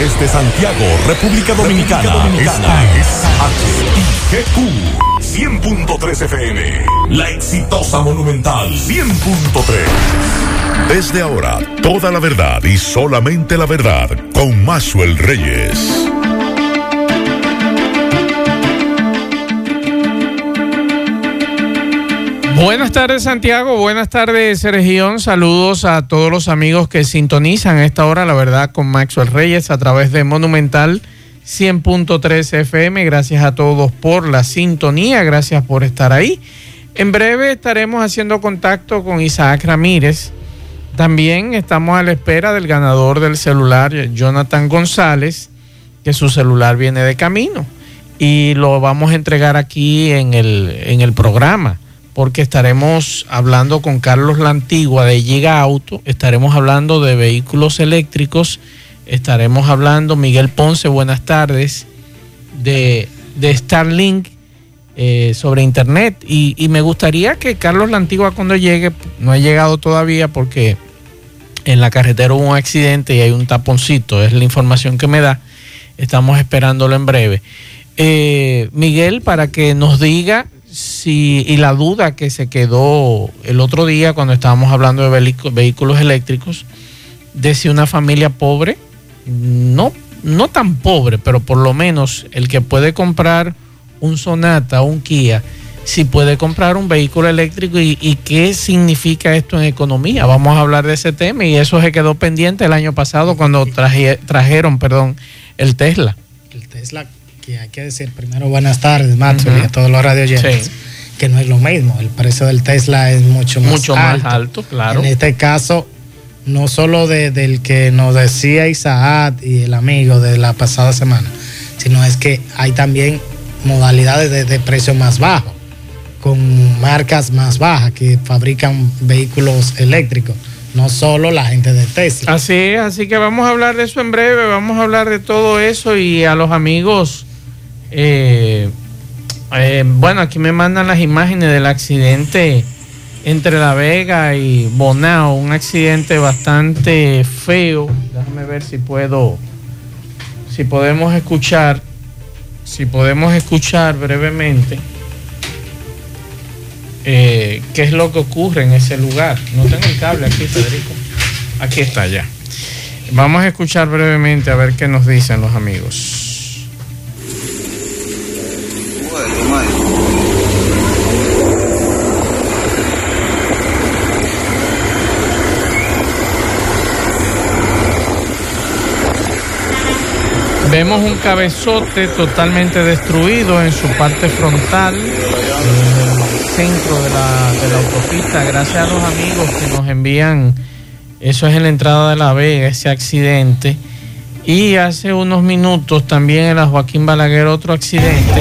Desde Santiago, República Dominicana. Esta es HIGQ 100.3 FM. La exitosa Monumental 100.3. Desde ahora, toda la verdad y solamente la verdad con Maxwell Reyes. Buenas tardes Santiago, buenas tardes región, saludos a todos los amigos que sintonizan a esta hora, la verdad, con Maxwell Reyes a través de Monumental 100.3 FM. Gracias a todos por la sintonía, gracias por estar ahí. En breve estaremos haciendo contacto con Isaac Ramírez. También estamos a la espera del ganador del celular, Jonathan González, que su celular viene de camino y lo vamos a entregar aquí en el, en el programa porque estaremos hablando con Carlos La Antigua de Giga Auto, estaremos hablando de vehículos eléctricos, estaremos hablando, Miguel Ponce, buenas tardes, de, de Starlink eh, sobre Internet. Y, me gustaría que Carlos La Antigua cuando llegue, no ha llegado todavía porque en la carretera hubo un accidente y hay un taponcito, es la información que me da, estamos esperándolo en breve. Eh, Miguel, para que nos diga si, y la duda que se quedó el otro día cuando estábamos hablando de vehículos eléctricos, de si una familia pobre, no, no tan pobre, pero por lo menos el que puede comprar un Sonata, un Kia, si puede comprar un vehículo eléctrico y, y, qué significa esto en economía. Vamos a hablar de ese tema y eso se quedó pendiente el año pasado cuando traje, trajeron perdón, el Tesla. El Tesla hay que decir primero buenas tardes, Macho, y a todos los radioyentes, que no es lo mismo. El precio del Tesla es mucho más mucho alto. más alto, claro. En este caso, no solo de, del que nos decía Isaac y el amigo de la pasada semana, sino es que hay también modalidades de, de precio más bajo, con marcas más bajas que fabrican vehículos eléctricos no solo la gente de Tesla. Así es, así que vamos a hablar de eso en breve, vamos a hablar de todo eso y a los amigos eh, eh, bueno, aquí me mandan las imágenes del accidente entre La Vega y Bonao, un accidente bastante feo. Déjame ver si puedo, si podemos escuchar, si podemos escuchar brevemente eh, qué es lo que ocurre en ese lugar. No tengo el cable aquí, Federico. Aquí está ya. Vamos a escuchar brevemente a ver qué nos dicen los amigos. Vemos un cabezote totalmente destruido en su parte frontal, en el centro de la, de la, autopista. Gracias a los amigos que nos envían, eso es en la entrada de La Vega, ese accidente. Y hace unos minutos también en la Joaquín Balaguer otro accidente,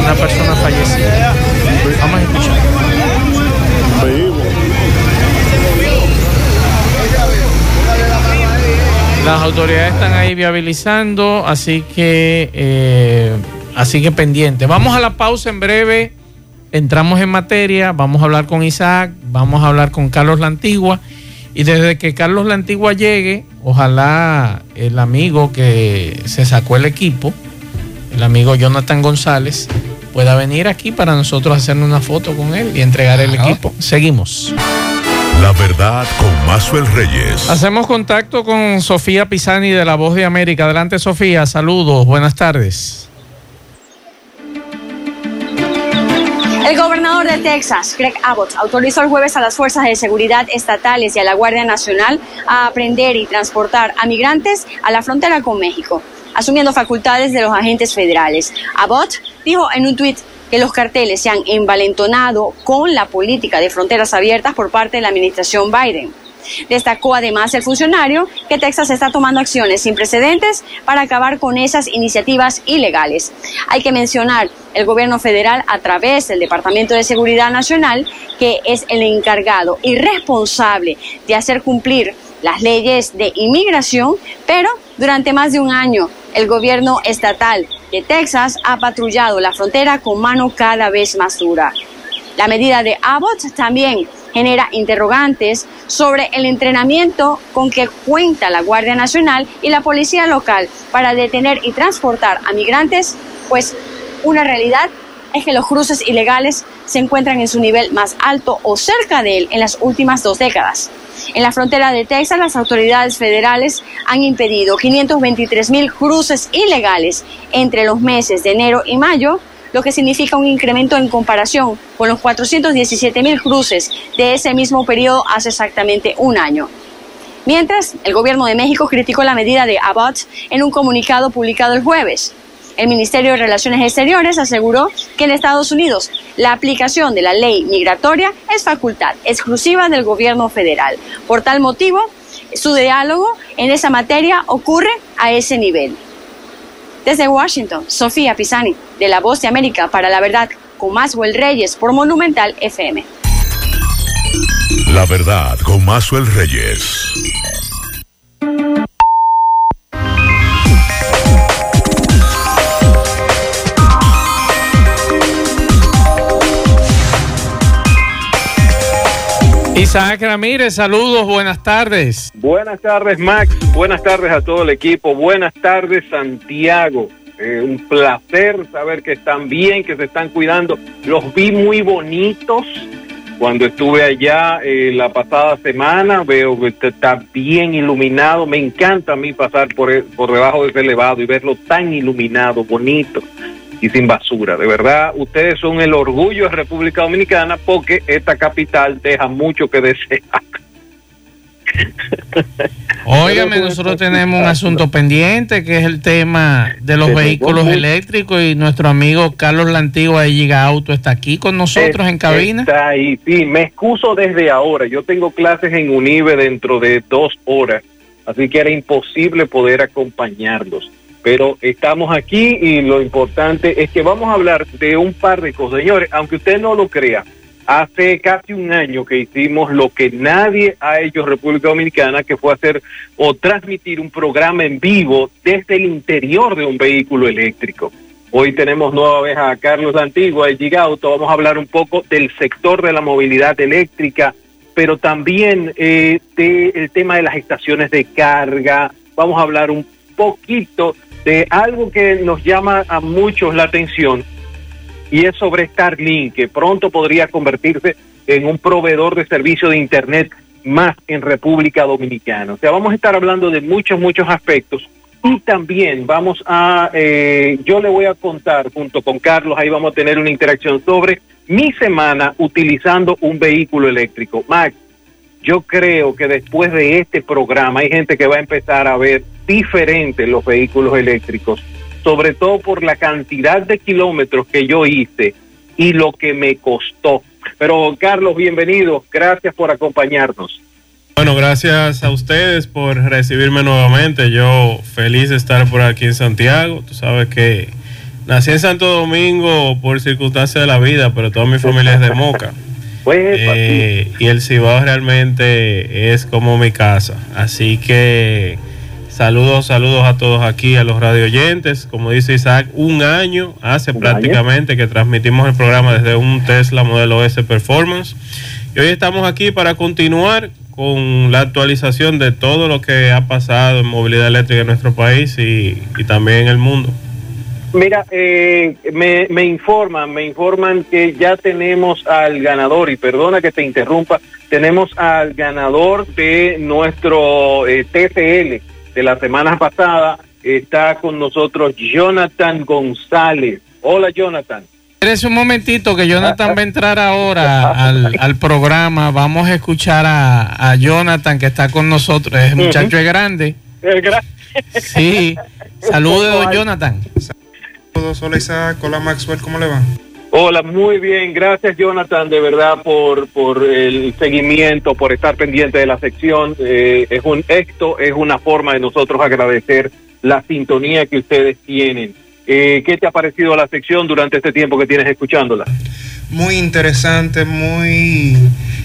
una persona fallecida. Vamos a escuchar. Las autoridades están ahí viabilizando, así que eh, así que pendiente. Vamos a la pausa en breve. Entramos en materia, vamos a hablar con Isaac, vamos a hablar con Carlos La Antigua. Y desde que Carlos La Antigua llegue, ojalá el amigo que se sacó el equipo, el amigo Jonathan González, pueda venir aquí para nosotros hacer una foto con él y entregar el equipo. Seguimos. La verdad con Mazuel Reyes. Hacemos contacto con Sofía Pisani de La Voz de América. Adelante, Sofía. Saludos. Buenas tardes. El gobernador de Texas, Greg Abbott, autorizó el jueves a las fuerzas de seguridad estatales y a la Guardia Nacional a aprender y transportar a migrantes a la frontera con México, asumiendo facultades de los agentes federales. Abbott dijo en un tuit que los carteles se han envalentonado con la política de fronteras abiertas por parte de la administración Biden. Destacó además el funcionario que Texas está tomando acciones sin precedentes para acabar con esas iniciativas ilegales. Hay que mencionar el gobierno federal a través del Departamento de Seguridad Nacional, que es el encargado y responsable de hacer cumplir las leyes de inmigración, pero durante más de un año el gobierno estatal de Texas ha patrullado la frontera con mano cada vez más dura. La medida de Abbott también genera interrogantes sobre el entrenamiento con que cuenta la Guardia Nacional y la Policía Local para detener y transportar a migrantes, pues una realidad es que los cruces ilegales se encuentran en su nivel más alto o cerca de él en las últimas dos décadas. En la frontera de Texas, las autoridades federales han impedido 523 mil cruces ilegales entre los meses de enero y mayo, lo que significa un incremento en comparación con los 417 mil cruces de ese mismo periodo hace exactamente un año. Mientras, el gobierno de México criticó la medida de Abbott en un comunicado publicado el jueves. El Ministerio de Relaciones Exteriores aseguró que en Estados Unidos la aplicación de la ley migratoria es facultad exclusiva del gobierno federal. Por tal motivo, su diálogo en esa materia ocurre a ese nivel. Desde Washington, Sofía Pisani, de La Voz de América para la Verdad, con Maswell Reyes por Monumental FM. La Verdad con Maswell Reyes. Isaac Ramírez, saludos, buenas tardes. Buenas tardes, Max. Buenas tardes a todo el equipo. Buenas tardes, Santiago. Eh, un placer saber que están bien, que se están cuidando. Los vi muy bonitos cuando estuve allá eh, la pasada semana. Veo que está bien iluminado. Me encanta a mí pasar por, por debajo de ese elevado y verlo tan iluminado, bonito y sin basura. De verdad, ustedes son el orgullo de República Dominicana porque esta capital deja mucho que desear. Óigame, nosotros tenemos un asunto pendiente que es el tema de los vehículos eléctricos y nuestro amigo Carlos Lantigua de Giga Auto está aquí con nosotros en cabina. Está ahí, sí, me excuso desde ahora. Yo tengo clases en Unive dentro de dos horas, así que era imposible poder acompañarlos pero estamos aquí y lo importante es que vamos a hablar de un par de cosas. Señores, aunque usted no lo crea, hace casi un año que hicimos lo que nadie ha hecho en República Dominicana, que fue hacer o transmitir un programa en vivo desde el interior de un vehículo eléctrico. Hoy tenemos nueva vez a Carlos Antigua de Gigauto. Vamos a hablar un poco del sector de la movilidad eléctrica, pero también eh, del tema de las estaciones de carga. Vamos a hablar un poquito de algo que nos llama a muchos la atención y es sobre Starlink, que pronto podría convertirse en un proveedor de servicio de Internet más en República Dominicana. O sea, vamos a estar hablando de muchos, muchos aspectos y también vamos a, eh, yo le voy a contar junto con Carlos, ahí vamos a tener una interacción sobre mi semana utilizando un vehículo eléctrico. Max, yo creo que después de este programa hay gente que va a empezar a ver diferentes los vehículos eléctricos, sobre todo por la cantidad de kilómetros que yo hice y lo que me costó. Pero Carlos, bienvenido, gracias por acompañarnos. Bueno, gracias a ustedes por recibirme nuevamente. Yo feliz de estar por aquí en Santiago. Tú sabes que nací en Santo Domingo por circunstancias de la vida, pero toda mi familia es de Moca. Eh, y el Cibao realmente es como mi casa. Así que Saludos, saludos a todos aquí, a los radio oyentes. Como dice Isaac, un año hace prácticamente que transmitimos el programa desde un Tesla modelo S Performance. Y hoy estamos aquí para continuar con la actualización de todo lo que ha pasado en movilidad eléctrica en nuestro país y, también en el mundo. Mira, eh, me, me, informan, me informan que ya tenemos al ganador, y perdona que te interrumpa, tenemos al ganador de nuestro eh, TCL de la semana pasada. Está con nosotros Jonathan González. Hola, Jonathan. Eres un momentito que Jonathan va a entrar ahora al, programa. Vamos a escuchar a, Jonathan que está con nosotros. El muchacho es grande. Sí. Saludos, Jonathan. Hola Isaac, hola Maxwell, ¿cómo le va? Hola, muy bien. Gracias, Jonathan, de verdad, por, por el seguimiento, por estar pendiente de la sección. Eh, es un esto es una forma de nosotros agradecer la sintonía que ustedes tienen. Eh, ¿Qué te ha parecido la sección durante este tiempo que tienes escuchándola? Muy interesante, muy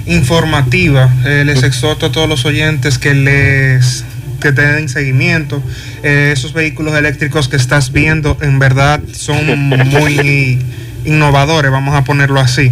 informativa. Eh, les exhorto a todos los oyentes que les que te den seguimiento. esos vehículos eléctricos que estás viendo en verdad son muy innovadores, vamos a ponerlo así.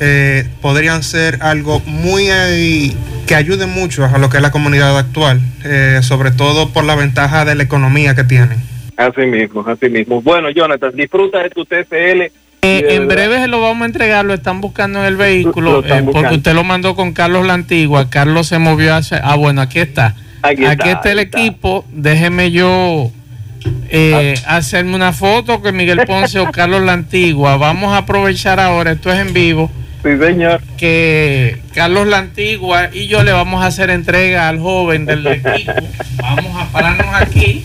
eh, podrían ser algo muy eh, que ayude mucho a lo que es la comunidad actual, eh, sobre todo por la ventaja de la economía que tienen. Así mismo, así mismo. Bueno, Jonathan, disfruta de tu TCL. en breve se lo vamos a entregar, lo están buscando en el vehículo, porque usted lo mandó con Carlos la Antigua. Carlos se movió hacia. Ah, bueno, aquí está. Aquí está, el equipo. Déjeme yo eh, hacerme una foto con Miguel Ponce o Carlos la Antigua. Vamos a aprovechar ahora, esto es en vivo. Sí, señor. Que Carlos la Antigua y yo le vamos a hacer entrega al joven del equipo. Vamos a pararnos aquí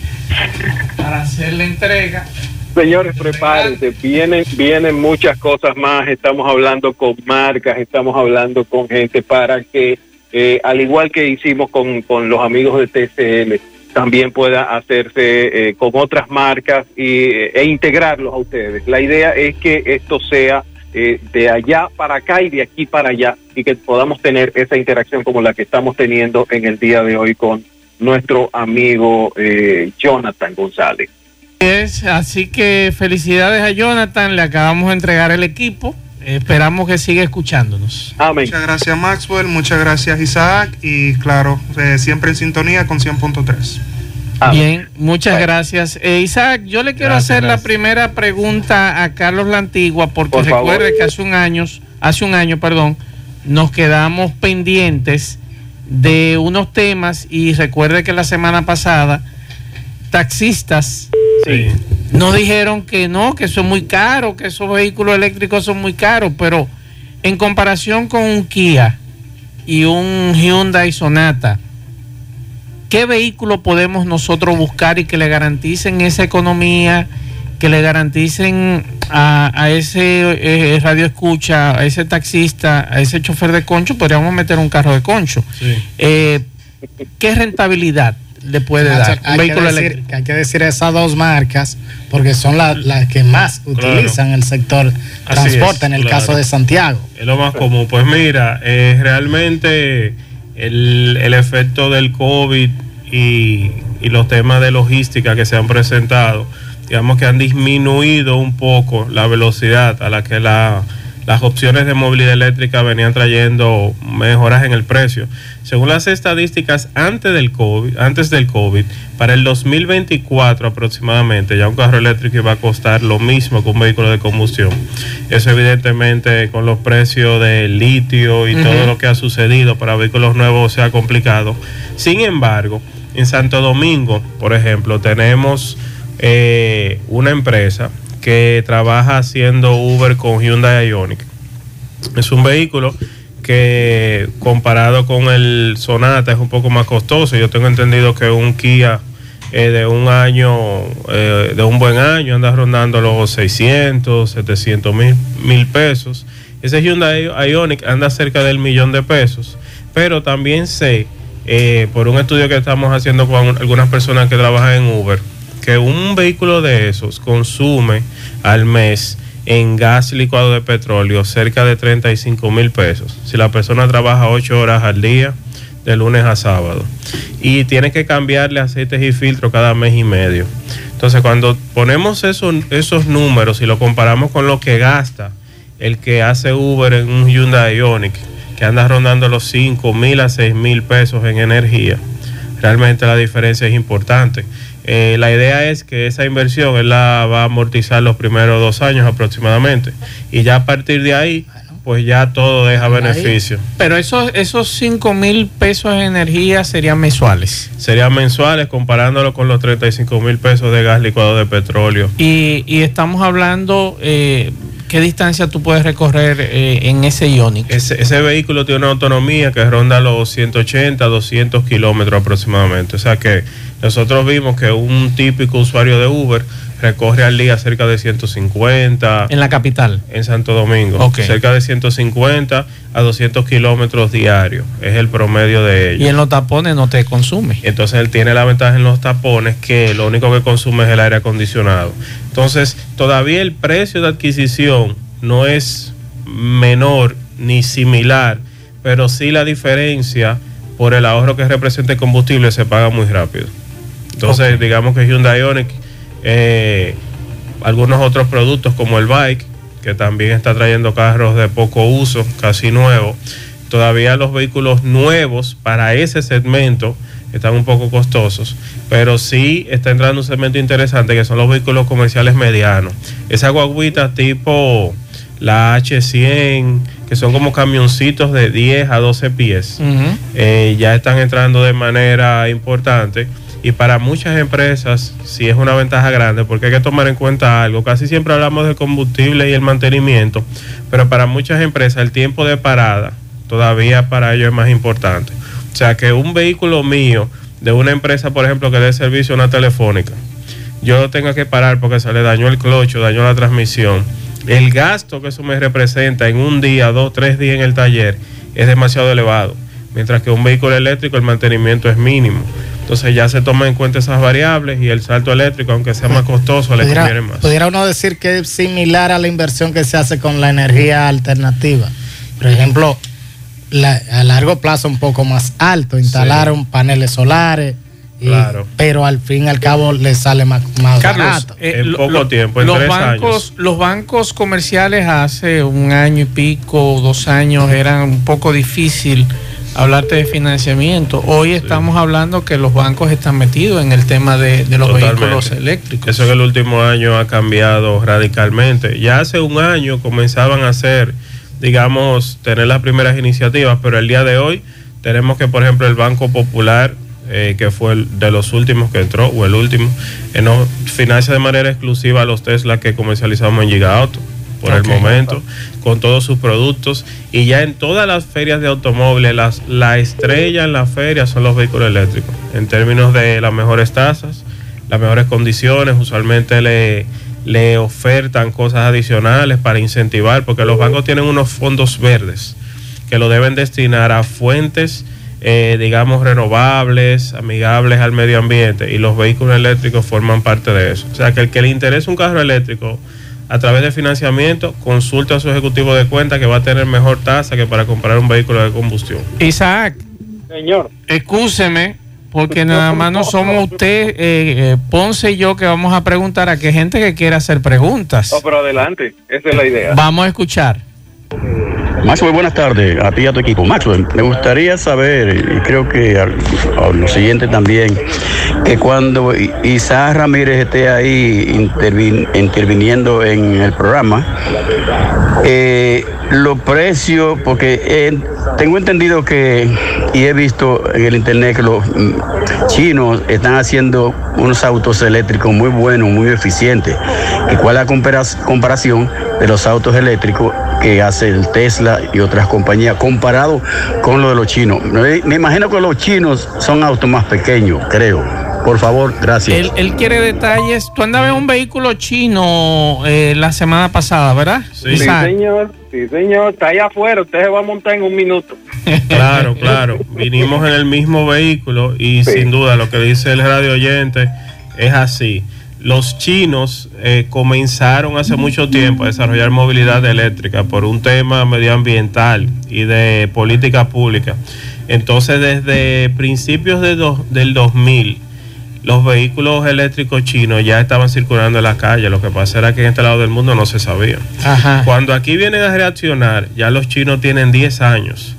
para hacer la entrega. Señores, prepárense, vienen, vienen muchas cosas más, estamos hablando con marcas, estamos hablando con gente para que, eh, al igual que hicimos con, con los amigos de TCL, también pueda hacerse eh, con otras marcas y, e integrarlos a ustedes. La idea es que esto sea eh, de allá para acá y de aquí para allá y que podamos tener esa interacción como la que estamos teniendo en el día de hoy con nuestro amigo eh, Jonathan González. Es, así que felicidades a Jonathan, le acabamos de entregar el equipo. Esperamos que siga escuchándonos. Amén. Muchas gracias Maxwell, muchas gracias Isaac y claro, eh, siempre en sintonía con 100.3. Bien, muchas gracias. Eh, Isaac, yo le quiero hacer la primera pregunta a Carlos La Antigua porque recuerde que hace un año, hace un año, perdón, nos quedamos pendientes de unos temas y recuerde que la semana pasada taxistas sí nos dijeron que no, que eso es muy caro, que esos vehículos eléctricos son muy caros, pero en comparación con un Kia y un Hyundai Sonata, ¿qué vehículo podemos nosotros buscar y que le garanticen esa economía, que le garanticen a, ese eh, radio escucha, a ese taxista, a ese chofer de concho, podríamos meter un carro de concho? Eh, ¿Qué rentabilidad? Le puede dar hay vehículo que decir, hay que decir esas dos marcas porque son las que más utilizan el sector transporte en el caso de Santiago. Es lo más común. Pues mira, eh, realmente el, el, efecto del COVID y, y los temas de logística que se han presentado, digamos que han disminuido un poco la velocidad a la que la las opciones de movilidad eléctrica venían trayendo mejoras en el precio. Según las estadísticas antes del COVID, antes del COVID, para el 2024 aproximadamente, ya un carro eléctrico iba a costar lo mismo que un vehículo de combustión. Eso evidentemente con los precios de litio y todo lo que ha sucedido para vehículos nuevos se ha complicado. Sin embargo, en Santo Domingo, por ejemplo, tenemos eh, una empresa que trabaja haciendo Uber con Hyundai Ioniq. Es un vehículo que comparado con el Sonata es un poco más costoso. Yo tengo entendido que un Kia eh, de un año, eh, de un buen año, anda rondando los 600, 700 mil, mil pesos. Ese Hyundai Ioniq anda cerca del millón de pesos. Pero también sé, eh, por un estudio que estamos haciendo con algunas personas que trabajan en Uber, que un vehículo de esos consume al mes en gas licuado de petróleo cerca de 35 mil pesos. Si la persona trabaja 8 horas al día, de lunes a sábado, y tiene que cambiarle aceites y filtros cada mes y medio. Entonces, cuando ponemos esos, esos números y lo comparamos con lo que gasta el que hace Uber en un Hyundai Ioniq, que anda rondando los 5 mil a 6 mil pesos en energía, realmente la diferencia es importante. Eh, la idea es que esa inversión él la va a amortizar los primeros dos años aproximadamente y ya a partir de ahí pues ya todo deja beneficio. Pero esos, esos 5 mil pesos de energía serían mensuales. Serían mensuales comparándolo con los 35 mil pesos de gas licuado de petróleo. Y, y estamos hablando, eh, ¿qué distancia tú puedes recorrer eh, en ese Ioniq? Ese, ese, vehículo tiene una autonomía que ronda los 180, 200 kilómetros aproximadamente. O sea que nosotros vimos que un típico usuario de Uber recorre al día cerca de 150. ¿En la capital? En Santo Domingo. Cerca de 150 a 200 kilómetros diarios. Es el promedio de ellos. Y en los tapones no te consume. Entonces él tiene la ventaja en los tapones que lo único que consume es el aire acondicionado. Entonces todavía el precio de adquisición no es menor ni similar, pero sí la diferencia por el ahorro que representa el combustible se paga muy rápido. Entonces, digamos que Hyundai Ioniq, eh, algunos otros productos como el bike, que también está trayendo carros de poco uso, casi nuevos. Todavía los vehículos nuevos para ese segmento están un poco costosos, pero sí está entrando un segmento interesante que son los vehículos comerciales medianos. Esa guaguita tipo la H100, que son como camioncitos de 10 a 12 pies, eh, ya están entrando de manera importante. Y para muchas empresas sí es una ventaja grande porque hay que tomar en cuenta algo. Casi siempre hablamos del combustible y el mantenimiento, pero para muchas empresas el tiempo de parada todavía para ellos es más importante. O sea que un vehículo mío de una empresa, por ejemplo, que dé servicio a una telefónica, yo lo tenga que parar porque se le dañó el clocho, dañó la transmisión el gasto que eso me representa en un día, dos, tres días en el taller es demasiado elevado. Mientras que un vehículo eléctrico el mantenimiento es mínimo. Entonces ya se toma en cuenta esas variables y el salto eléctrico, aunque sea más costoso, le conviene más. Pudiera uno decir que es similar a la inversión que se hace con la energía alternativa. Por ejemplo, a largo plazo un poco más alto, instalar paneles solares, Claro. pero al fin y al cabo le sale más, más barato. Eh, en poco tiempo, en los bancos, Los bancos comerciales hace un año y pico, dos años, eran un poco difícil hablarte de financiamiento. Hoy estamos hablando que los bancos están metidos en el tema de, los vehículos eléctricos. Eso en el último año ha cambiado radicalmente. Ya hace un año comenzaban a hacer, digamos, tener las primeras iniciativas, pero el día de hoy tenemos que, por ejemplo, el Banco Popular eh, que fue el de los últimos que entró, o el último, eh, no, financia de manera exclusiva a los Tesla que comercializamos en Giga Auto por el momento, con todos sus productos. Y ya en todas las ferias de automóviles, las, la estrella en la feria son los vehículos eléctricos, en términos de las mejores tasas, las mejores condiciones, usualmente le, le ofertan cosas adicionales para incentivar, porque los bancos tienen unos fondos verdes que lo deben destinar a fuentes eh, digamos, renovables, amigables al medio ambiente y los vehículos eléctricos forman parte de eso. O sea, que el que le interese un carro eléctrico a través de financiamiento, consulte a su ejecutivo de cuenta que va a tener mejor tasa que para comprar un vehículo de combustión. Isaac. Señor. Excúseme, porque nada más no somos usted, eh, eh, Ponce y yo que vamos a preguntar a qué gente que quiera hacer preguntas. No, pero adelante, esa es la idea. Vamos a escuchar. Maxwell, buenas tardes a ti y a tu equipo. Maxwell, me gustaría saber, y creo que a, lo siguiente también, que cuando Isaac Ramírez esté ahí interviniendo en el programa, eh, los precios, porque eh, tengo entendido que, y he visto en el internet que los mm, chinos están haciendo unos autos eléctricos muy buenos, muy eficientes. ¿Y cuál es la comparación de los autos eléctricos que hace el Tesla y otras compañías comparado con lo de los chinos. Me, imagino que los chinos son autos más pequeños, creo. Por favor, gracias. Él, quiere detalles. Tú andabas en un vehículo chino eh, la semana pasada, ¿verdad? Sí. señor. Sí, señor. Está ahí afuera. Usted se va a montar en un minuto. Claro, claro. Vinimos en el mismo vehículo y sin duda lo que dice el radio oyente es así los chinos eh, comenzaron hace mucho tiempo a desarrollar movilidad eléctrica por un tema medioambiental y de política pública. Entonces, desde principios de del 2000, los vehículos eléctricos chinos ya estaban circulando en la calle. Lo que pasa era que en este lado del mundo no se sabía. Cuando aquí vienen a reaccionar, ya los chinos tienen 10 años,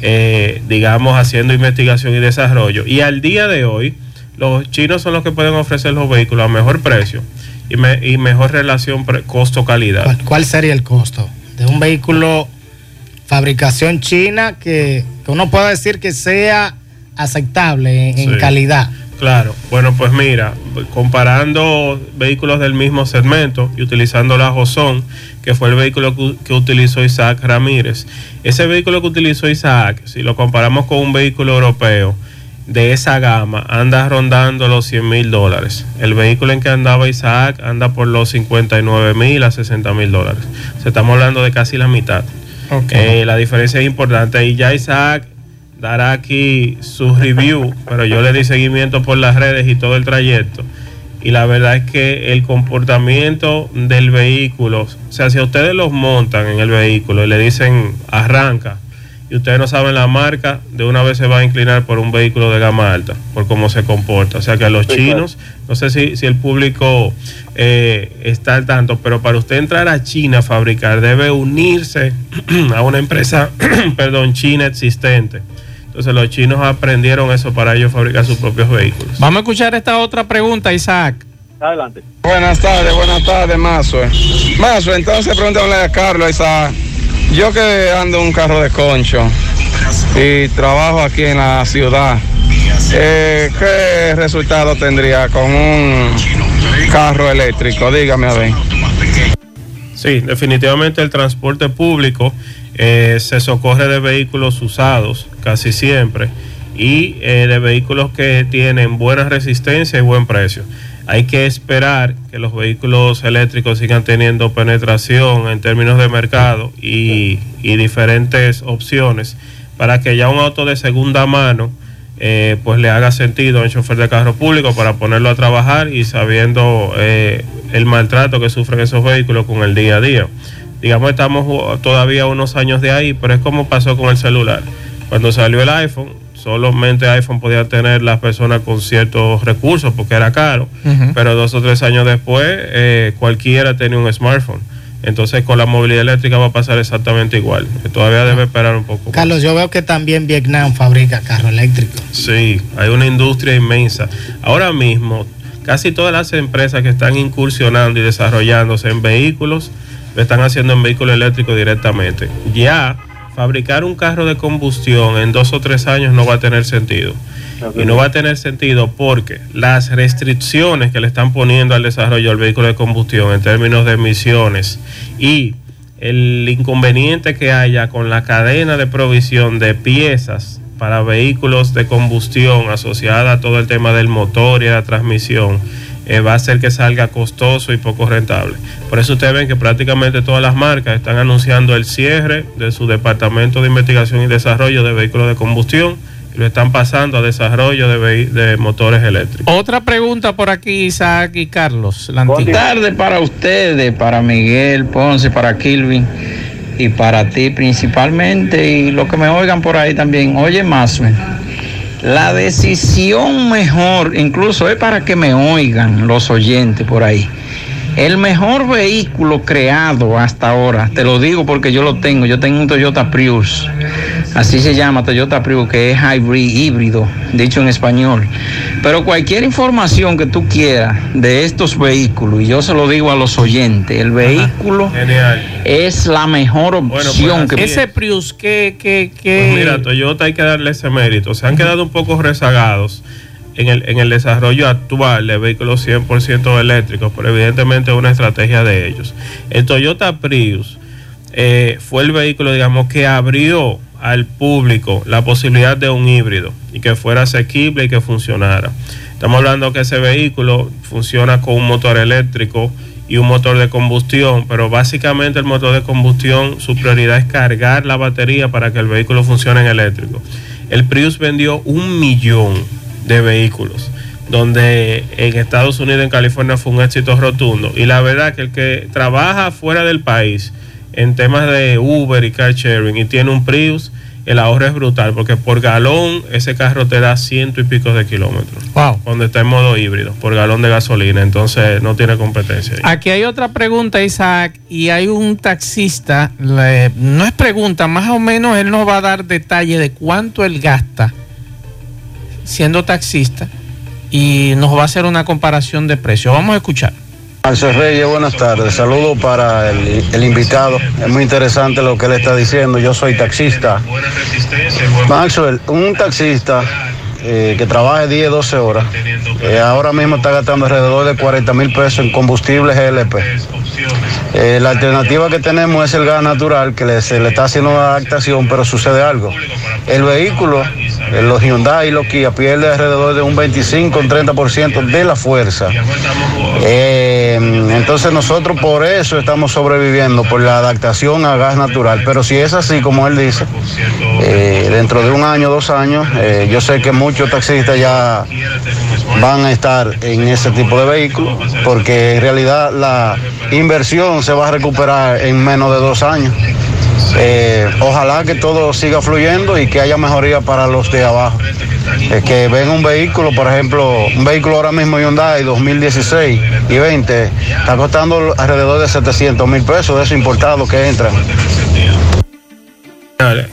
eh, digamos, haciendo investigación y desarrollo. Y al día de hoy, los chinos son los que pueden ofrecer los vehículos a mejor precio y, mejor relación costo-calidad. ¿Cuál, sería el costo de un vehículo fabricación china que, uno pueda decir que sea aceptable en, calidad? Claro, bueno, pues mira, comparando vehículos del mismo segmento y utilizando la Josón, que fue el vehículo que, que, utilizó Isaac Ramírez, ese vehículo que utilizó Isaac, si lo comparamos con un vehículo europeo, de esa gama anda rondando los 100 mil dólares. El vehículo en que andaba Isaac anda por los 59 mil a 60 mil dólares. Se estamos hablando de casi la mitad. Eh, la diferencia es importante y ya Isaac dará aquí su review, pero yo le di seguimiento por las redes y todo el trayecto. Y la verdad es que el comportamiento del vehículo, o sea, si ustedes los montan en el vehículo y le dicen arranca, y ustedes no saben la marca, de una vez se va a inclinar por un vehículo de gama alta, por cómo se comporta. O sea que a los chinos, no sé si, si el público eh, está al tanto, pero para usted entrar a China a fabricar debe unirse a una empresa, perdón, china existente. Entonces los chinos aprendieron eso para ellos fabricar sus propios vehículos. Vamos a escuchar esta otra pregunta, Isaac. Adelante. Buenas tardes, buenas tardes, Mazo. Mazo, entonces pregúntale a Carlos, Isaac. Yo que ando en un carro de concho y trabajo aquí en la ciudad, eh, ¿qué resultado tendría con un carro eléctrico? Dígame a ver. Sí, definitivamente el transporte público eh, se socorre de vehículos usados casi siempre y eh, de vehículos que tienen buena resistencia y buen precio. Hay que esperar que los vehículos eléctricos sigan teniendo penetración en términos de mercado y, diferentes opciones para que ya un auto de segunda mano eh, pues le haga sentido a un chofer de carro público para ponerlo a trabajar y sabiendo eh, el maltrato que sufren esos vehículos con el día a día. Digamos, estamos todavía unos años de ahí, pero es como pasó con el celular. Cuando salió el iPhone, solamente iPhone podía tener las personas con ciertos recursos porque era caro, pero dos o tres años después eh, cualquiera tenía un smartphone. Entonces con la movilidad eléctrica va a pasar exactamente igual. Todavía debe esperar un poco. más. Carlos, yo veo que también Vietnam fabrica carro eléctrico. Sí, hay una industria inmensa. Ahora mismo, casi todas las empresas que están incursionando y desarrollándose en vehículos, lo están haciendo en vehículos eléctricos directamente. Ya fabricar un carro de combustión en dos o tres años no va a tener sentido. Y no va a tener sentido porque las restricciones que le están poniendo al desarrollo del vehículo de combustión en términos de emisiones y el inconveniente que haya con la cadena de provisión de piezas para vehículos de combustión asociada a todo el tema del motor y la transmisión eh, va a hacer que salga costoso y poco rentable. Por eso ustedes ven que prácticamente todas las marcas están anunciando el cierre de su departamento de investigación y desarrollo de vehículos de combustión y lo están pasando a desarrollo de, motores eléctricos. Otra pregunta por aquí, Isaac y Carlos. Buenas tardes para ustedes, para Miguel Ponce, para Kilvin y para ti principalmente y los que me oigan por ahí también. Oye, Masue, la decisión mejor, incluso es para que me oigan los oyentes por ahí. El mejor vehículo creado hasta ahora, te lo digo porque yo lo tengo, yo tengo un Toyota Prius, así se llama Toyota Prius, que es hybrid, híbrido, dicho en español. Pero cualquier información que tú quieras de estos vehículos, y yo se lo digo a los oyentes, el vehículo Genial. es la mejor opción pues, que... Ese Prius, ¿qué, qué, qué? Pues mira, Toyota hay que darle ese mérito. Se han quedado un poco rezagados en el, en el desarrollo actual de vehículos 100% eléctricos, pero evidentemente es una estrategia de ellos. El Toyota Prius eh, fue el vehículo, digamos, que abrió al público la posibilidad de un híbrido y que fuera asequible y que funcionara. Estamos hablando que ese vehículo funciona con un motor eléctrico y un motor de combustión, pero básicamente el motor de combustión, su prioridad es cargar la batería para que el vehículo funcione en eléctrico. El Prius vendió un millón de vehículos, donde en Estados Unidos, en California, fue un éxito rotundo. Y la verdad que el que trabaja fuera del país en temas de Uber y car sharing y tiene un Prius, el ahorro es brutal, porque por galón ese carro te da ciento y pico de kilómetros. Wow. Cuando está en modo híbrido, por galón de gasolina, entonces no tiene competencia. ahí. Aquí hay otra pregunta, Isaac, y hay un taxista, le- no es pregunta, más o menos él nos va a dar detalle de cuánto él gasta siendo taxista y nos va a hacer una comparación de precios. Vamos a escuchar. Marcel Reyes, buenas tardes. Saludos para el, invitado. Es muy interesante lo que él está diciendo. Yo soy taxista. Maxwell, un taxista eh, que trabaja 10, 12 horas, eh, ahora mismo está gastando alrededor de 40 mil pesos en combustible GLP. Eh, la alternativa que tenemos es el gas natural, que se le está haciendo una adaptación, pero sucede algo. El vehículo, eh, los Hyundai y los Kia, pierde alrededor de un 25, un 30% de la fuerza. Eh, entonces nosotros por eso estamos sobreviviendo, por la adaptación a gas natural. Pero si es así, como él dice, eh, dentro de un año, dos años, eh, yo sé que muchos taxistas ya van a estar en ese tipo de vehículos, porque en realidad la inversión se va a recuperar en menos de dos años. Eh, ojalá que todo siga fluyendo y que haya mejoría para los de abajo. Eh, que ven un vehículo, por ejemplo, un vehículo ahora mismo Hyundai 2016 y 20, está costando alrededor de 700 mil pesos de esos importados que entran.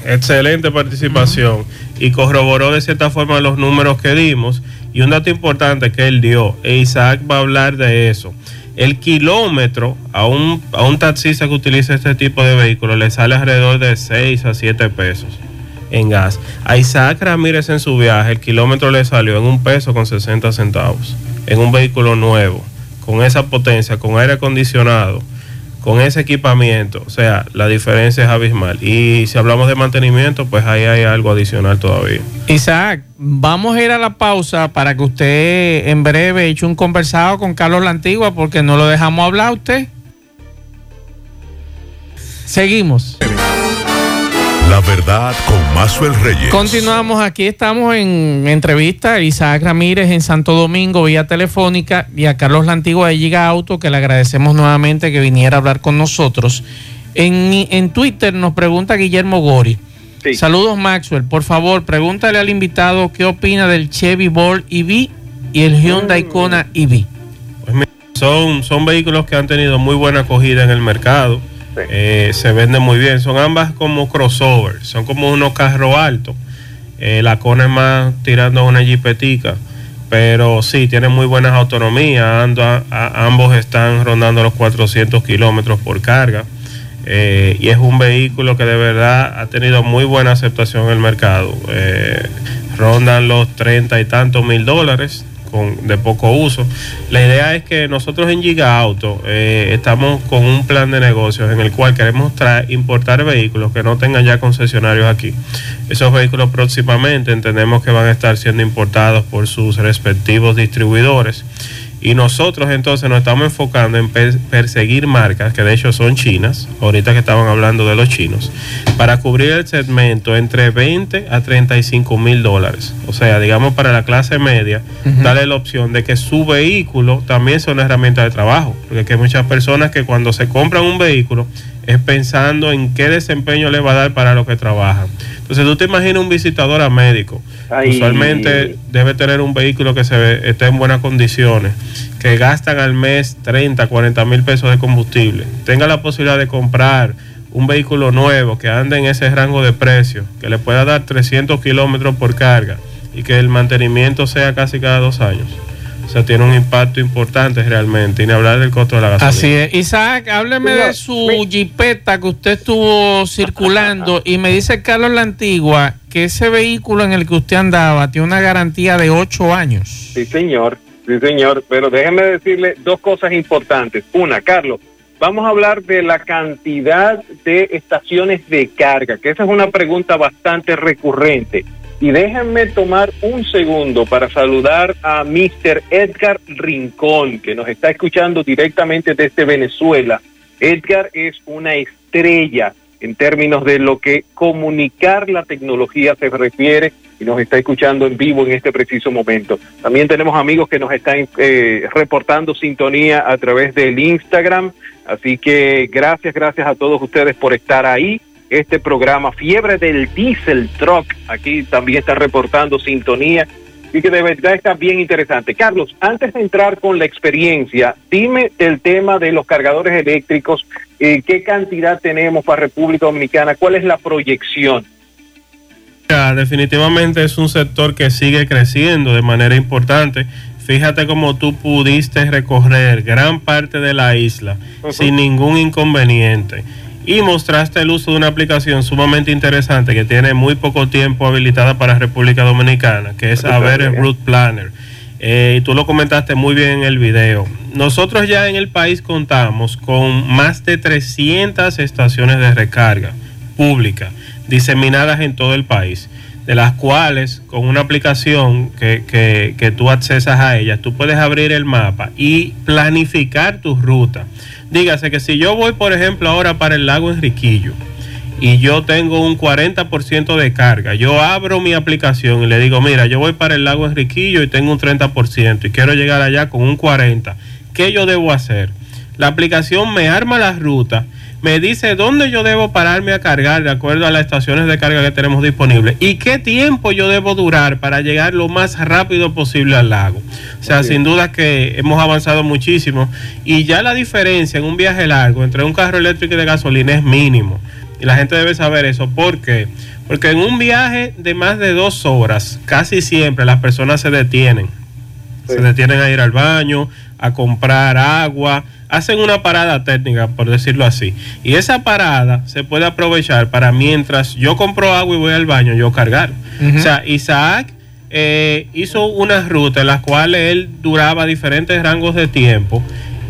Excelente participación y corroboró de cierta forma los números que dimos. Y un dato importante que él dio, e Isaac va a hablar de eso. El kilómetro a un, a un taxista que utiliza este tipo de vehículo le sale alrededor de 6 a 7 pesos en gas. A Isaac Ramírez en su viaje el kilómetro le salió en un peso con 60 centavos. En un vehículo nuevo, con esa potencia, con aire acondicionado con ese equipamiento, o sea, la diferencia es abismal. Y si hablamos de mantenimiento, pues ahí hay algo adicional todavía. Isaac, vamos a ir a la pausa para que usted en breve eche un conversado con Carlos La Antigua porque no lo dejamos hablar a usted. Seguimos. La verdad con Mazuel Reyes. Continuamos aquí, estamos en entrevista a Isaac Ramírez en Santo Domingo vía telefónica y a Carlos Lantigua de Giga Auto, que le agradecemos nuevamente que viniera a hablar con nosotros. En, en Twitter nos pregunta Guillermo Gori. Saludos Maxwell, por favor, pregúntale al invitado qué opina del Chevy Bolt EV y el Hyundai Mm. Kona EV. Pues mira, son, son vehículos que han tenido muy buena acogida en el mercado. Eh, se venden muy bien. Son ambas como crossover. Son como unos carros altos. Eh, la Kona es más tirando una jipetica. Pero sí, tienen muy buenas autonomías. Ando ambos están rondando los 400 kilómetros por carga. Eh, y es un vehículo que de verdad ha tenido muy buena aceptación en el mercado. Rondan los 30 y tantos mil dólares de poco uso. La idea es que nosotros en Giga Auto eh, estamos con un plan de negocios en el cual queremos traer, importar vehículos que no tengan ya concesionarios aquí. Esos vehículos próximamente entendemos que van a estar siendo importados por sus respectivos distribuidores. Y nosotros entonces nos estamos enfocando en per- perseguir marcas que de hecho son chinas, ahorita que estaban hablando de los chinos, para cubrir el segmento entre 20 a 35 mil dólares. O sea, digamos para la clase media, darle la opción de que su vehículo también sea una herramienta de trabajo. Porque hay muchas personas que cuando se compran un vehículo es pensando en qué desempeño le va a dar para lo que trabajan. Entonces tú te imaginas un visitador a médico. Ay. Usualmente debe tener un vehículo que se ve- esté en buenas condiciones, que gastan al mes 30, 40 mil pesos de combustible. Tenga la posibilidad de comprar un vehículo nuevo que ande en ese rango de precio, que le pueda dar 300 kilómetros por carga y que el mantenimiento sea casi cada dos años. O sea, tiene un impacto importante realmente, y ni hablar del costo de la gasolina. Así es. Isaac, hábleme de su jipeta que usted estuvo circulando y me dice Carlos La Antigua que ese vehículo en el que usted andaba tiene una garantía de ocho años. Sí, señor, sí, señor. Pero déjeme decirle dos cosas importantes. Una, Carlos, vamos a hablar de la cantidad de estaciones de carga, que esa es una pregunta bastante recurrente. Y déjenme tomar un segundo para saludar a Mr. Edgar Rincón, que nos está escuchando directamente desde Venezuela. Edgar es una estrella en términos de lo que comunicar la tecnología se refiere y nos está escuchando en vivo en este preciso momento. También tenemos amigos que nos están eh, reportando sintonía a través del Instagram, así que gracias, gracias a todos ustedes por estar ahí. Este programa Fiebre del Diesel Truck, aquí también está reportando sintonía y que de verdad está bien interesante. Carlos, antes de entrar con la experiencia, dime el tema de los cargadores eléctricos, eh, qué cantidad tenemos para República Dominicana, cuál es la proyección. Ya, definitivamente es un sector que sigue creciendo de manera importante. Fíjate cómo tú pudiste recorrer gran parte de la isla sin ningún inconveniente. Y mostraste el uso de una aplicación sumamente interesante que tiene muy poco tiempo habilitada para República Dominicana, que es el Route Planner. Eh, y tú lo comentaste muy bien en el video. Nosotros ya en el país contamos con más de 300 estaciones de recarga públicas diseminadas en todo el país, de las cuales con una aplicación que, que, que tú accesas a ellas, tú puedes abrir el mapa y planificar tu ruta. Dígase que si yo voy, por ejemplo, ahora para el lago Enriquillo y yo tengo un 40% de carga, yo abro mi aplicación y le digo, mira, yo voy para el lago Enriquillo y tengo un 30% y quiero llegar allá con un 40%. ¿Qué yo debo hacer? La aplicación me arma la ruta, me dice dónde yo debo pararme a cargar de acuerdo a las estaciones de carga que tenemos disponibles y qué tiempo yo debo durar para llegar lo más rápido posible al lago. O sea, sin duda que hemos avanzado muchísimo y ya la diferencia en un viaje largo entre un carro eléctrico y de gasolina es mínimo. Y la gente debe saber eso. ¿Por qué? Porque en un viaje de más de dos horas, casi siempre las personas se detienen. Se detienen a ir al baño, a comprar agua, hacen una parada técnica, por decirlo así. Y esa parada se puede aprovechar para mientras yo compro agua y voy al baño, yo cargar. O sea, Isaac eh, hizo unas rutas en las cuales él duraba diferentes rangos de tiempo,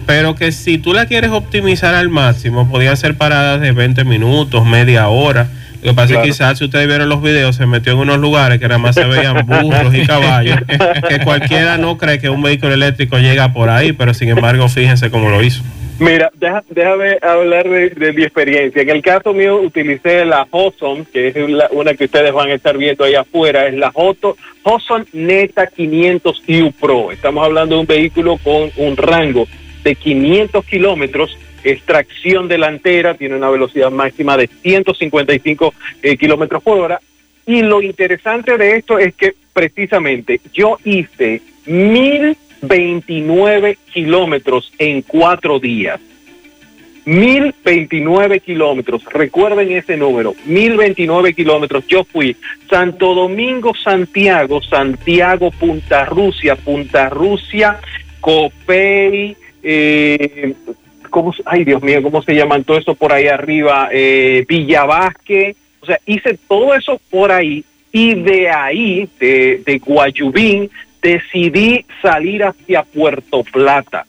pero que si tú la quieres optimizar al máximo, podía ser paradas de 20 minutos, media hora. Lo que pasa es que quizás si ustedes vieron los videos, se metió en unos lugares que nada más se veían burros y caballos, que cualquiera no cree que un vehículo eléctrico llega por ahí, pero sin embargo, fíjense cómo lo hizo. Mira, deja- déjame hablar de, de mi experiencia. En el caso mío utilicé la Hawson, que es la- una que ustedes van a estar viendo ahí afuera, es la Hoto- Hawson Neta 500 U Pro. Estamos hablando de un vehículo con un rango de 500 kilómetros, extracción delantera, tiene una velocidad máxima de 155 eh, kilómetros por hora. Y lo interesante de esto es que precisamente yo hice 1029 kilómetros en cuatro días. 1029 kilómetros, recuerden ese número, 1029 kilómetros. Yo fui Santo Domingo, Santiago, Santiago, Punta Rusia, Punta Rusia, Copey, eh, ¿cómo, ay Dios mío, ¿cómo se llaman todo eso por ahí arriba? Eh, Villavasque, o sea, hice todo eso por ahí y de ahí, de, de Guayubín, decidí salir hacia Puerto Plata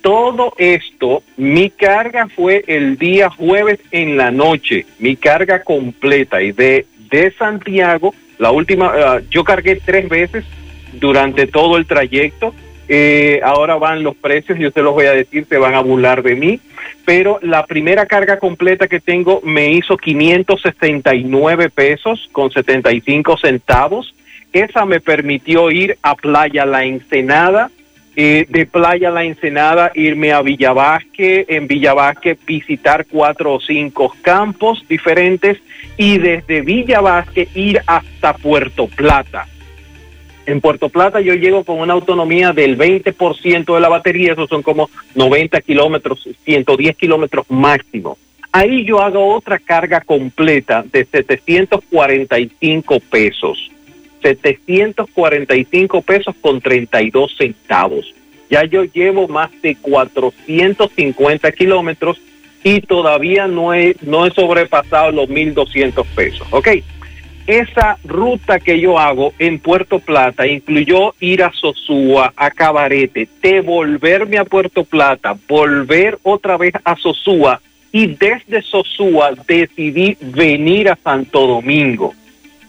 todo esto, mi carga fue el día jueves en la noche, mi carga completa y de, de Santiago, la última, ah, yo cargué tres veces durante todo el trayecto. Eh, ahora van los precios, yo se los voy a decir, se van a burlar de mí, pero la primera carga completa que tengo me hizo 569 pesos con 75 centavos. Esa me permitió ir a Playa La Ensenada, eh, de Playa La Ensenada irme a Villavasque, en Villavasque visitar cuatro o cinco campos diferentes y desde Villavasque ir hasta Puerto Plata. En Puerto Plata yo llego con una autonomía del 20% de la batería, esos son como 90 kilómetros, 110 kilómetros máximo. Ahí yo hago otra carga completa de 745 pesos. 745 pesos con 32 centavos. Ya yo llevo más de 450 kilómetros y todavía no he, no he sobrepasado los 1.200 pesos. ¿Ok? Esa ruta que yo hago en Puerto Plata incluyó ir a Sosúa, a Cabarete, devolverme a Puerto Plata, volver otra vez a Sosúa y desde Sosúa decidí venir a Santo Domingo.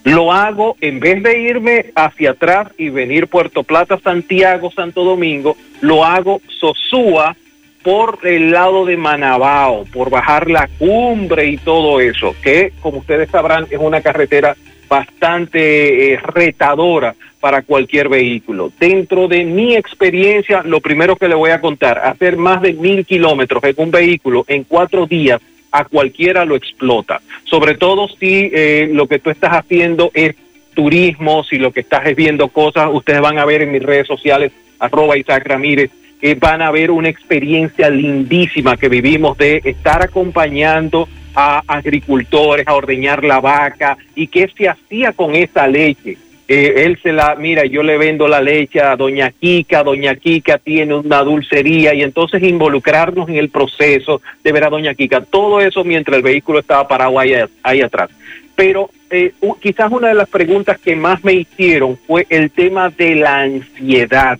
Lo hago en vez de irme hacia atrás y venir Puerto Plata, Santiago, Santo Domingo, lo hago Sosúa por el lado de Manabao, por bajar la cumbre y todo eso, que como ustedes sabrán es una carretera bastante eh, retadora para cualquier vehículo. Dentro de mi experiencia, lo primero que le voy a contar, hacer más de mil kilómetros en un vehículo en cuatro días a cualquiera lo explota. Sobre todo si eh, lo que tú estás haciendo es turismo, si lo que estás es viendo cosas, ustedes van a ver en mis redes sociales, arroba Isaac Ramírez, eh, van a ver una experiencia lindísima que vivimos de estar acompañando a agricultores a ordeñar la vaca y qué se hacía con esa leche. Eh, él se la, mira, yo le vendo la leche a doña Kika, doña Kika tiene una dulcería y entonces involucrarnos en el proceso de ver a doña Kika, todo eso mientras el vehículo estaba parado ahí, atrás. Pero eh, quizás una de las preguntas que más me hicieron fue el tema de la ansiedad.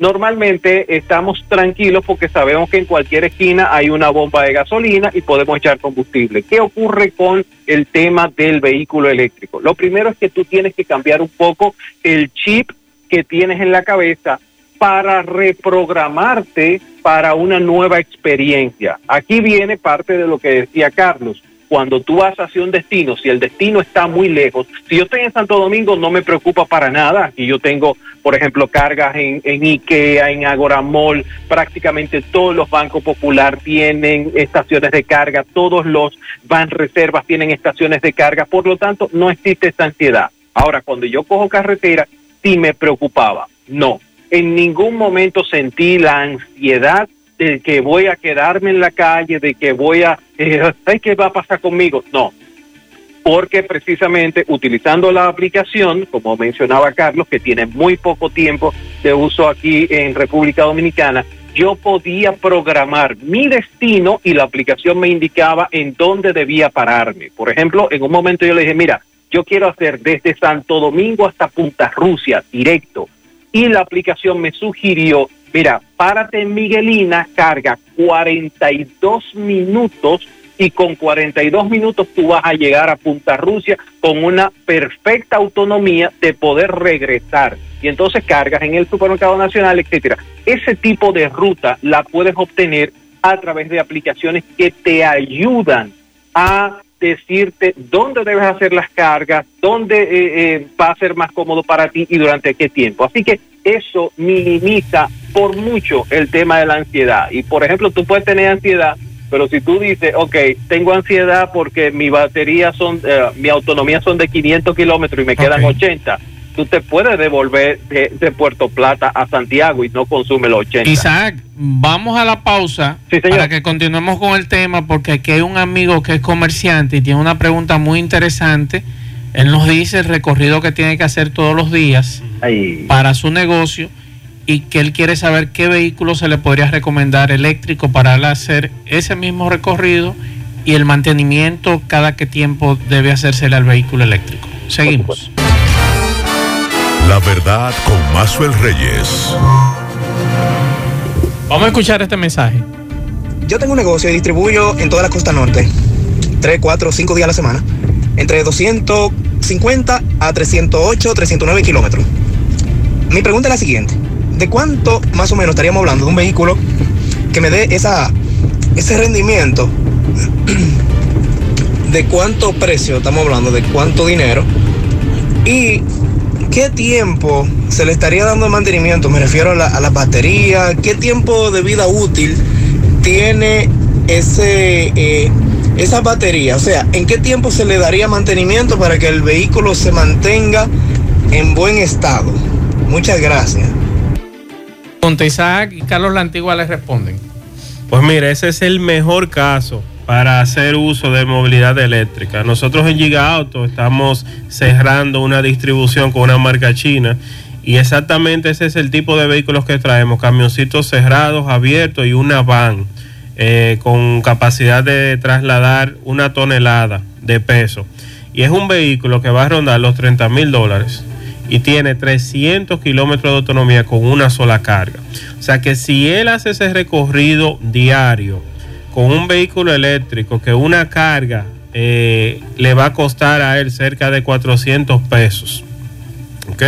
Normalmente estamos tranquilos porque sabemos que en cualquier esquina hay una bomba de gasolina y podemos echar combustible. ¿Qué ocurre con el tema del vehículo eléctrico? Lo primero es que tú tienes que cambiar un poco el chip que tienes en la cabeza para reprogramarte para una nueva experiencia. Aquí viene parte de lo que decía Carlos. Cuando tú vas hacia un destino, si el destino está muy lejos, si yo estoy en Santo Domingo no me preocupa para nada, aquí yo tengo, por ejemplo, cargas en, IKEA, en Agora Mall, prácticamente todos los bancos popular tienen estaciones de carga, todos los van reservas tienen estaciones de carga, por lo tanto no existe esta ansiedad. Ahora, cuando yo cojo carretera, sí me preocupaba, no, en ningún momento sentí la ansiedad de que voy a quedarme en la calle, de que voy a, eh, ¿qué va a pasar conmigo? No, porque precisamente utilizando la aplicación, como mencionaba Carlos, que tiene muy poco tiempo de uso aquí en República Dominicana, yo podía programar mi destino y la aplicación me indicaba en dónde debía pararme. Por ejemplo, en un momento yo le dije, mira, yo quiero hacer desde Santo Domingo hasta Punta Rusia, directo. Y la aplicación me sugirió Mira, párate en Miguelina, carga 42 minutos y con 42 minutos tú vas a llegar a Punta Rusia con una perfecta autonomía de poder regresar. Y entonces cargas en el supermercado nacional, etcétera. Ese tipo de ruta la puedes obtener a través de aplicaciones que te ayudan a decirte dónde debes hacer las cargas, dónde eh, eh, va a ser más cómodo para ti y durante qué tiempo. Así que eso minimiza por mucho el tema de la ansiedad. Y por ejemplo, tú puedes tener ansiedad, pero si tú dices, ok, tengo ansiedad porque mi batería son, eh, mi autonomía son de 500 kilómetros y me quedan 80, tú te puedes devolver de, Puerto Plata a Santiago y no consume los 80. Isaac, vamos a la pausa para que continuemos con el tema porque aquí hay un amigo que es comerciante y tiene una pregunta muy interesante. Él nos dice el recorrido que tiene que hacer todos los días para su negocio y que él quiere saber qué vehículo se le podría recomendar eléctrico para hacer ese mismo recorrido y el mantenimiento cada qué tiempo debe hacérsele al vehículo eléctrico. Seguimos. La verdad con Mazuel Reyes. Vamos a escuchar este mensaje. Yo tengo un negocio y distribuyo en toda la costa norte, 3, 4, 5 días a la semana, entre 250 a 308, 309 kilómetros. Mi pregunta es la siguiente ¿de cuánto más o menos estaríamos hablando de un vehículo que me dé esa, ese rendimiento? ¿De cuánto precio estamos hablando? ¿De cuánto dinero? ¿Y qué tiempo se le estaría dando de mantenimiento? Me refiero a la, a batería. ¿Qué tiempo de vida útil tiene ese, eh, esa batería? O sea, ¿en qué tiempo se le daría mantenimiento para que el vehículo se mantenga en buen estado? Muchas gracias. Isaac y Carlos La Antigua les responden. Pues mire, ese es el mejor caso para hacer uso de movilidad eléctrica. Nosotros en Giga Auto estamos cerrando una distribución con una marca china y exactamente ese es el tipo de vehículos que traemos, camioncitos cerrados, abiertos y una van eh, con capacidad de trasladar una tonelada de peso. Y es un vehículo que va a rondar los 30 mil dólares y tiene 300 kilómetros de autonomía con una sola carga. O sea que si él hace ese recorrido diario con un vehículo eléctrico que una carga eh, le va a costar a él cerca de 400 pesos, ¿ok?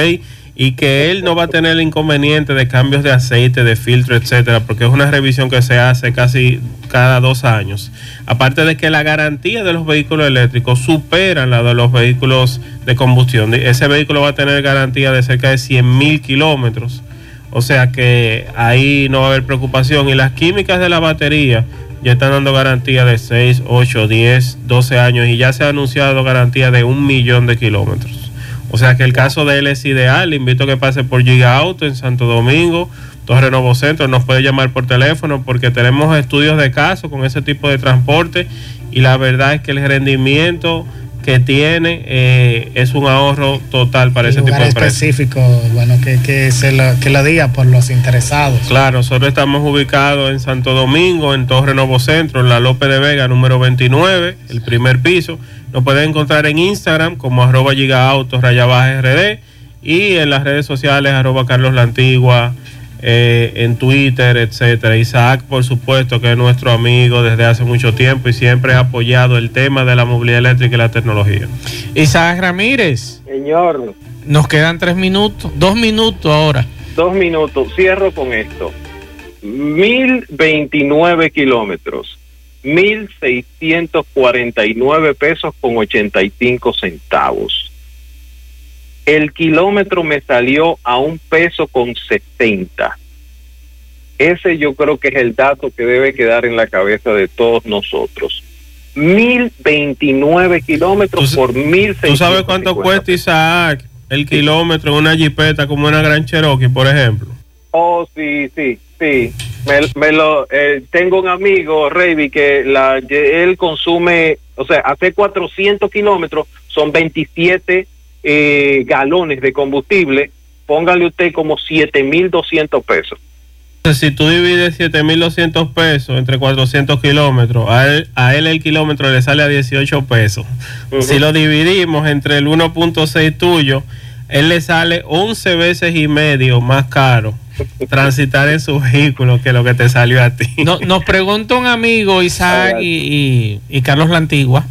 Y que él no va a tener el inconveniente de cambios de aceite, de filtro, etcétera, porque es una revisión que se hace casi cada dos años. Aparte de que la garantía de los vehículos eléctricos supera la de los vehículos de combustión. Ese vehículo va a tener garantía de cerca de 100 mil kilómetros. O sea que ahí no va a haber preocupación. Y las químicas de la batería ya están dando garantía de 6, 8, 10, 12 años y ya se ha anunciado garantía de un millón de kilómetros. O sea que el caso de él es ideal. Le invito a que pase por Giga Auto en Santo Domingo, Torre Novo Centro. Nos puede llamar por teléfono porque tenemos estudios de caso con ese tipo de transporte y la verdad es que el rendimiento que tiene eh, es un ahorro total para ese tipo de específico, bueno, que, que, se lo, que lo diga por los interesados. Claro, nosotros estamos ubicados en Santo Domingo, en Torre Novo Centro, en la López de Vega, número 29, el primer piso. Nos pueden encontrar en Instagram como arroba gigaautos RD y en las redes sociales arroba Carlos La Antigua, eh, en Twitter, etcétera. Isaac, por supuesto, que es nuestro amigo desde hace mucho tiempo y siempre ha apoyado el tema de la movilidad eléctrica y la tecnología. Isaac Ramírez. Señor. Nos quedan tres minutos, dos minutos ahora. Dos minutos, cierro con esto. 1029 kilómetros 1.649 pesos con 85 centavos. El kilómetro me salió a un peso con 70. Ese yo creo que es el dato que debe quedar en la cabeza de todos nosotros. 1029 kilómetros por 1650. ¿Tú sabes cuánto cuesta Isaac el kilómetro en una jipeta como una Gran Cherokee, por ejemplo? Oh, sí, sí, sí. Me, me lo, eh, tengo un amigo, Reyby, que la, él consume, o sea, hace 400 kilómetros son 27 eh, galones de combustible. Póngale usted como 7.200 pesos. Si tú divides 7.200 pesos entre 400 kilómetros, a él, a él el kilómetro le sale a 18 pesos. Si lo dividimos entre el 1.6 tuyo, él le sale 11 veces y medio más caro transitar en su vehículo que lo que te salió a ti. No, nos pregunta un amigo, Isaac y, y, y Carlos La Antigua,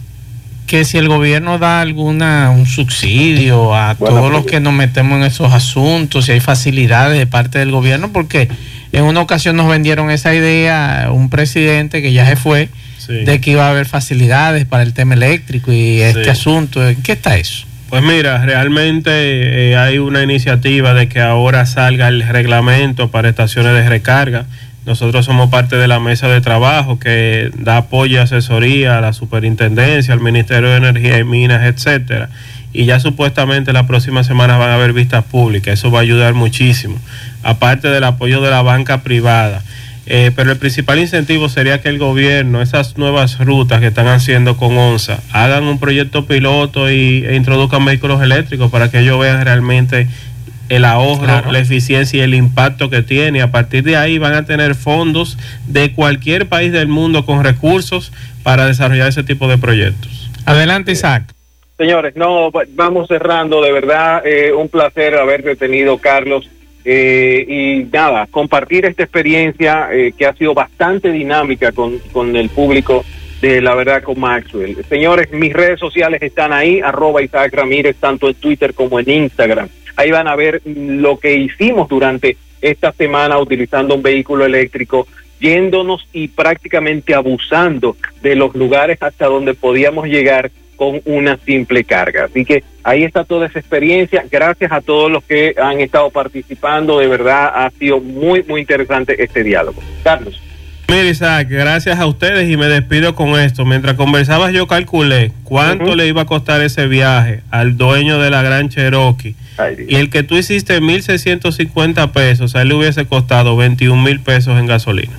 que si el gobierno da alguna un subsidio a todos los que nos metemos en esos asuntos, si hay facilidades de parte del gobierno, porque en una ocasión nos vendieron esa idea un presidente que ya se fue Sí. de que iba a haber facilidades para el tema eléctrico y este Sí. asunto. ¿En qué está eso? Pues mira, realmente eh, hay una iniciativa de que ahora salga el reglamento para estaciones de recarga. Nosotros somos parte de la mesa de trabajo que da apoyo y asesoría a la superintendencia, al Ministerio de Energía y Minas, etcétera. Y ya supuestamente la próxima semana van a haber vistas públicas. Eso va a ayudar muchísimo. Aparte del apoyo de la banca privada. Eh, pero el principal incentivo sería que el gobierno, esas nuevas rutas que están haciendo con ONSA, hagan un proyecto piloto y, e introduzcan vehículos eléctricos para que ellos vean realmente el ahorro, Claro. la eficiencia y el impacto que tiene. A partir de ahí van a tener fondos de cualquier país del mundo con recursos para desarrollar ese tipo de proyectos. Adelante, Isaac. Señores, no, va- vamos cerrando. De verdad, eh, un placer haberte tenido, Carlos. Eh, y nada, compartir esta experiencia eh, que ha sido bastante dinámica con, con el público de la verdad con Maxwell. Señores, mis redes sociales están ahí, arroba Isaac Ramírez, tanto en Twitter como en Instagram. Ahí van a ver lo que hicimos durante esta semana utilizando un vehículo eléctrico, yéndonos y prácticamente abusando de los lugares hasta donde podíamos llegar con una simple carga. Así que ahí está toda esa experiencia. Gracias a todos los que han estado participando. De verdad ha sido muy, muy interesante este diálogo. Carlos. Mira, Isaac, gracias a ustedes y me despido con esto. Mientras conversabas yo calculé cuánto le iba a costar ese viaje al dueño de la Gran Cherokee. Ay. Y el que tú hiciste 1.650 pesos, a él le hubiese costado 21 mil pesos en gasolina.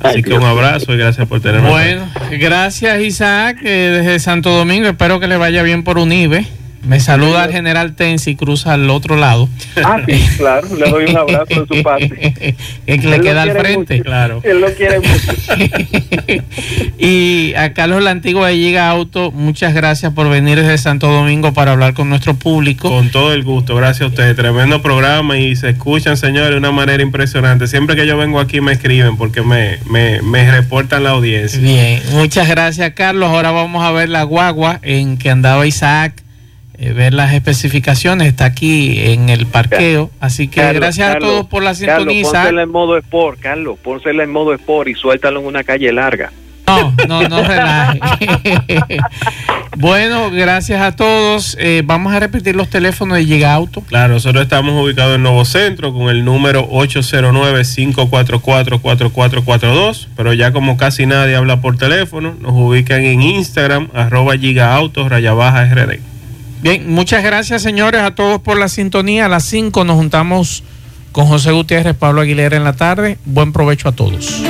Así Ay, que Dios un abrazo y gracias por tenerme. Bueno, gracias Isaac eh, desde Santo Domingo. Espero que le vaya bien por Unive. Me saluda el general Tensi cruza al otro lado. Ah, sí, claro. Le doy un abrazo de su parte. Es que le Él queda al frente. mucho. Claro. Él lo quiere mucho. y a Carlos La Antigua de Llega Auto, muchas gracias por venir desde Santo Domingo para hablar con nuestro público. Con todo el gusto, gracias a ustedes. Tremendo programa y se escuchan, señores, de una manera impresionante. Siempre que yo vengo aquí me escriben porque me, me, me reportan la audiencia. Bien, muchas gracias Carlos. Ahora vamos a ver la guagua en que andaba Isaac, eh, ver las especificaciones. Está aquí en el parqueo. Así que Carlos, gracias Carlos, a todos por la Carlos, sintonía. Isaac. pónsela en modo sport, Carlos. Pónsela en modo sport y suéltalo en una calle larga. No, no, no relaje. bueno, gracias a todos. Eh, vamos a repetir los teléfonos de Llega Auto. Claro, nosotros estamos ubicados en Nuevo Centro con el número 809-544-4442, pero ya como casi nadie habla por teléfono, nos ubican en Instagram, arroba gigaautos, raya baja RD. Bien, muchas gracias señores a todos por la sintonía. A las 5 nos juntamos con José Gutiérrez, Pablo Aguilera en la tarde. Buen provecho a todos.